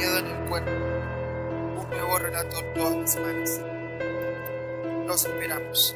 miedo en el cuerpo. Un nuevo relato todas las semanas. Los esperamos.